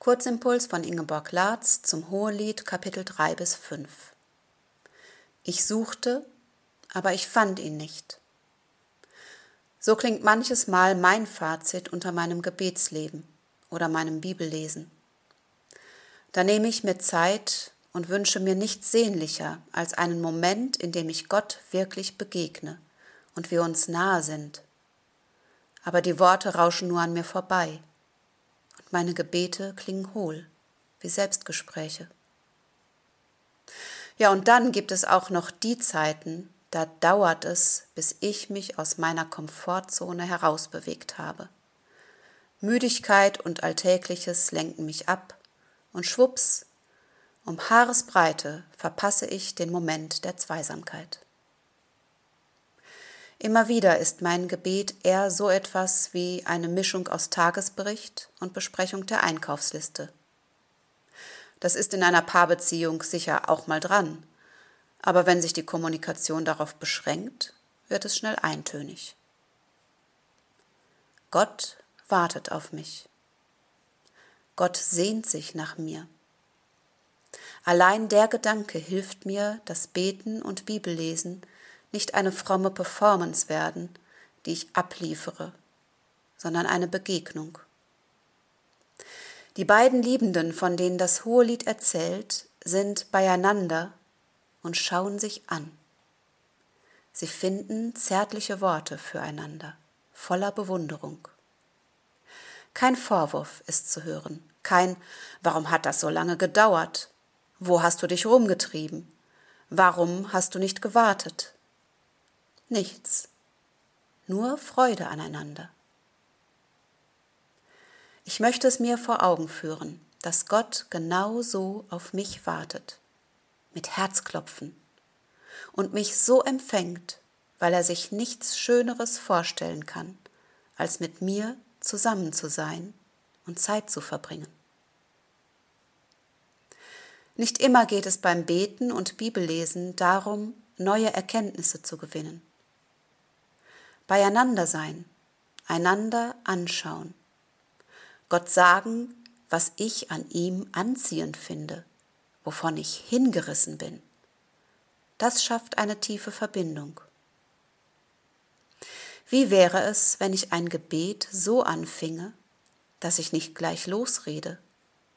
Kurzimpuls von Ingeborg Latz zum Hohelied Kapitel 3 bis 5. Ich suchte, aber ich fand ihn nicht. So klingt manches Mal mein Fazit unter meinem Gebetsleben oder meinem Bibellesen. Da nehme ich mir Zeit und wünsche mir nichts sehnlicher als einen Moment, in dem ich Gott wirklich begegne und wir uns nahe sind. Aber die Worte rauschen nur an mir vorbei meine Gebete klingen hohl, wie Selbstgespräche. Ja, und dann gibt es auch noch die Zeiten, da dauert es, bis ich mich aus meiner Komfortzone herausbewegt habe. Müdigkeit und Alltägliches lenken mich ab, und schwups, um Haaresbreite verpasse ich den Moment der Zweisamkeit. Immer wieder ist mein Gebet eher so etwas wie eine Mischung aus Tagesbericht und Besprechung der Einkaufsliste. Das ist in einer Paarbeziehung sicher auch mal dran, aber wenn sich die Kommunikation darauf beschränkt, wird es schnell eintönig. Gott wartet auf mich. Gott sehnt sich nach mir. Allein der Gedanke hilft mir, dass Beten und Bibellesen nicht eine fromme Performance werden, die ich abliefere, sondern eine Begegnung. Die beiden Liebenden, von denen das Hohelied erzählt, sind beieinander und schauen sich an. Sie finden zärtliche Worte füreinander, voller Bewunderung. Kein Vorwurf ist zu hören, kein Warum hat das so lange gedauert? Wo hast du dich rumgetrieben? Warum hast du nicht gewartet? Nichts, nur Freude aneinander. Ich möchte es mir vor Augen führen, dass Gott genau so auf mich wartet mit Herzklopfen und mich so empfängt, weil er sich nichts Schöneres vorstellen kann, als mit mir zusammen zu sein und Zeit zu verbringen. Nicht immer geht es beim Beten und Bibellesen darum, neue Erkenntnisse zu gewinnen. Beieinander sein, einander anschauen, Gott sagen, was ich an ihm anziehend finde wovon ich hingerissen bin. Das schafft eine tiefe Verbindung. Wie wäre es, wenn ich ein Gebet so anfinge, dass ich nicht gleich losrede,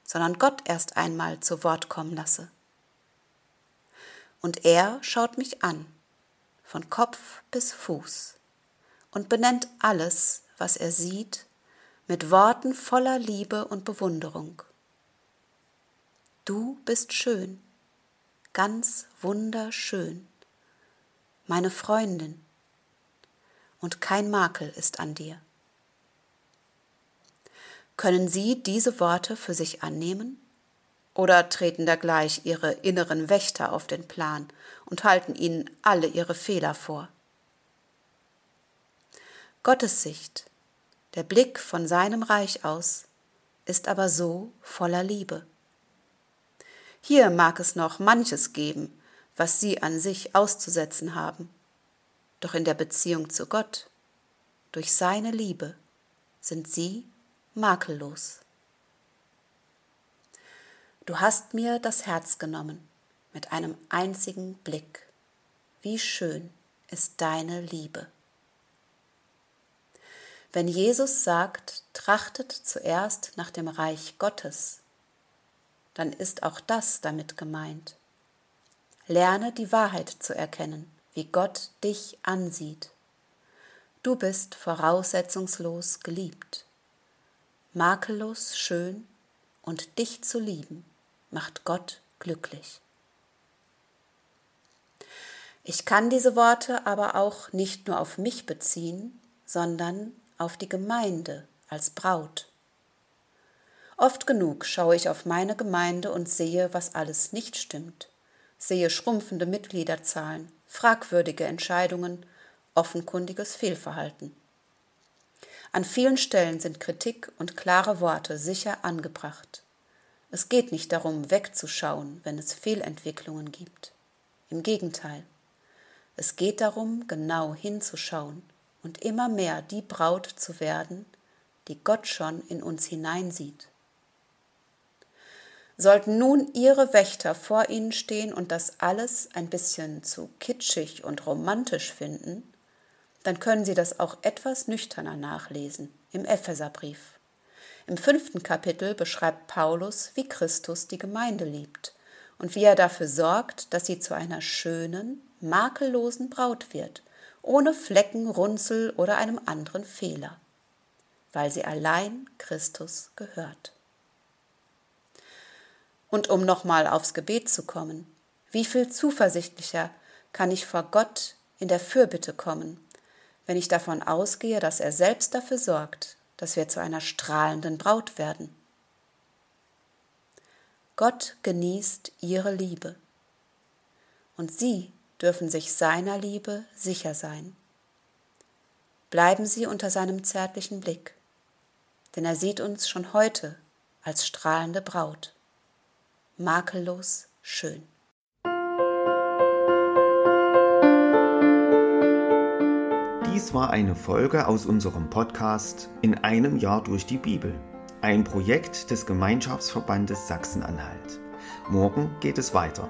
sondern Gott erst einmal zu Wort kommen lasse? Und er schaut mich an, von Kopf bis Fuß, und benennt alles, was er sieht, mit Worten voller Liebe und Bewunderung. Du bist schön, ganz wunderschön, meine Freundin, und kein Makel ist an dir. Können Sie diese Worte für sich annehmen? Oder treten da gleich Ihre inneren Wächter auf den Plan und halten Ihnen alle Ihre Fehler vor? Gottes Sicht, der Blick von seinem Reich aus, ist aber so voller Liebe. Hier mag es noch manches geben, was sie an sich auszusetzen haben. Doch in der Beziehung zu Gott, durch seine Liebe, sind sie makellos. Du hast mir das Herz genommen mit einem einzigen Blick. Wie schön ist deine Liebe. Wenn Jesus sagt, trachtet zuerst nach dem Reich Gottes dann ist auch das damit gemeint. Lerne die Wahrheit zu erkennen, wie Gott dich ansieht. Du bist voraussetzungslos geliebt, makellos schön und dich zu lieben macht Gott glücklich. Ich kann diese Worte aber auch nicht nur auf mich beziehen, sondern auf die Gemeinde als Braut. Oft genug schaue ich auf meine Gemeinde und sehe, was alles nicht stimmt, sehe schrumpfende Mitgliederzahlen, fragwürdige Entscheidungen, offenkundiges Fehlverhalten. An vielen Stellen sind Kritik und klare Worte sicher angebracht. Es geht nicht darum, wegzuschauen, wenn es Fehlentwicklungen gibt. Im Gegenteil. Es geht darum, genau hinzuschauen und immer mehr die Braut zu werden, die Gott schon in uns hineinsieht. Sollten nun Ihre Wächter vor Ihnen stehen und das alles ein bisschen zu kitschig und romantisch finden, dann können Sie das auch etwas nüchterner nachlesen im Epheserbrief. Im fünften Kapitel beschreibt Paulus, wie Christus die Gemeinde liebt und wie er dafür sorgt, dass sie zu einer schönen, makellosen Braut wird, ohne Flecken, Runzel oder einem anderen Fehler, weil sie allein Christus gehört. Und um nochmal aufs Gebet zu kommen, wie viel zuversichtlicher kann ich vor Gott in der Fürbitte kommen, wenn ich davon ausgehe, dass er selbst dafür sorgt, dass wir zu einer strahlenden Braut werden. Gott genießt ihre Liebe und sie dürfen sich seiner Liebe sicher sein. Bleiben Sie unter seinem zärtlichen Blick, denn er sieht uns schon heute als strahlende Braut, makellos schön. Dies war eine Folge aus unserem Podcast In einem Jahr durch die Bibel, ein Projekt des Gemeinschaftsverbandes Sachsen-Anhalt. Morgen geht es weiter.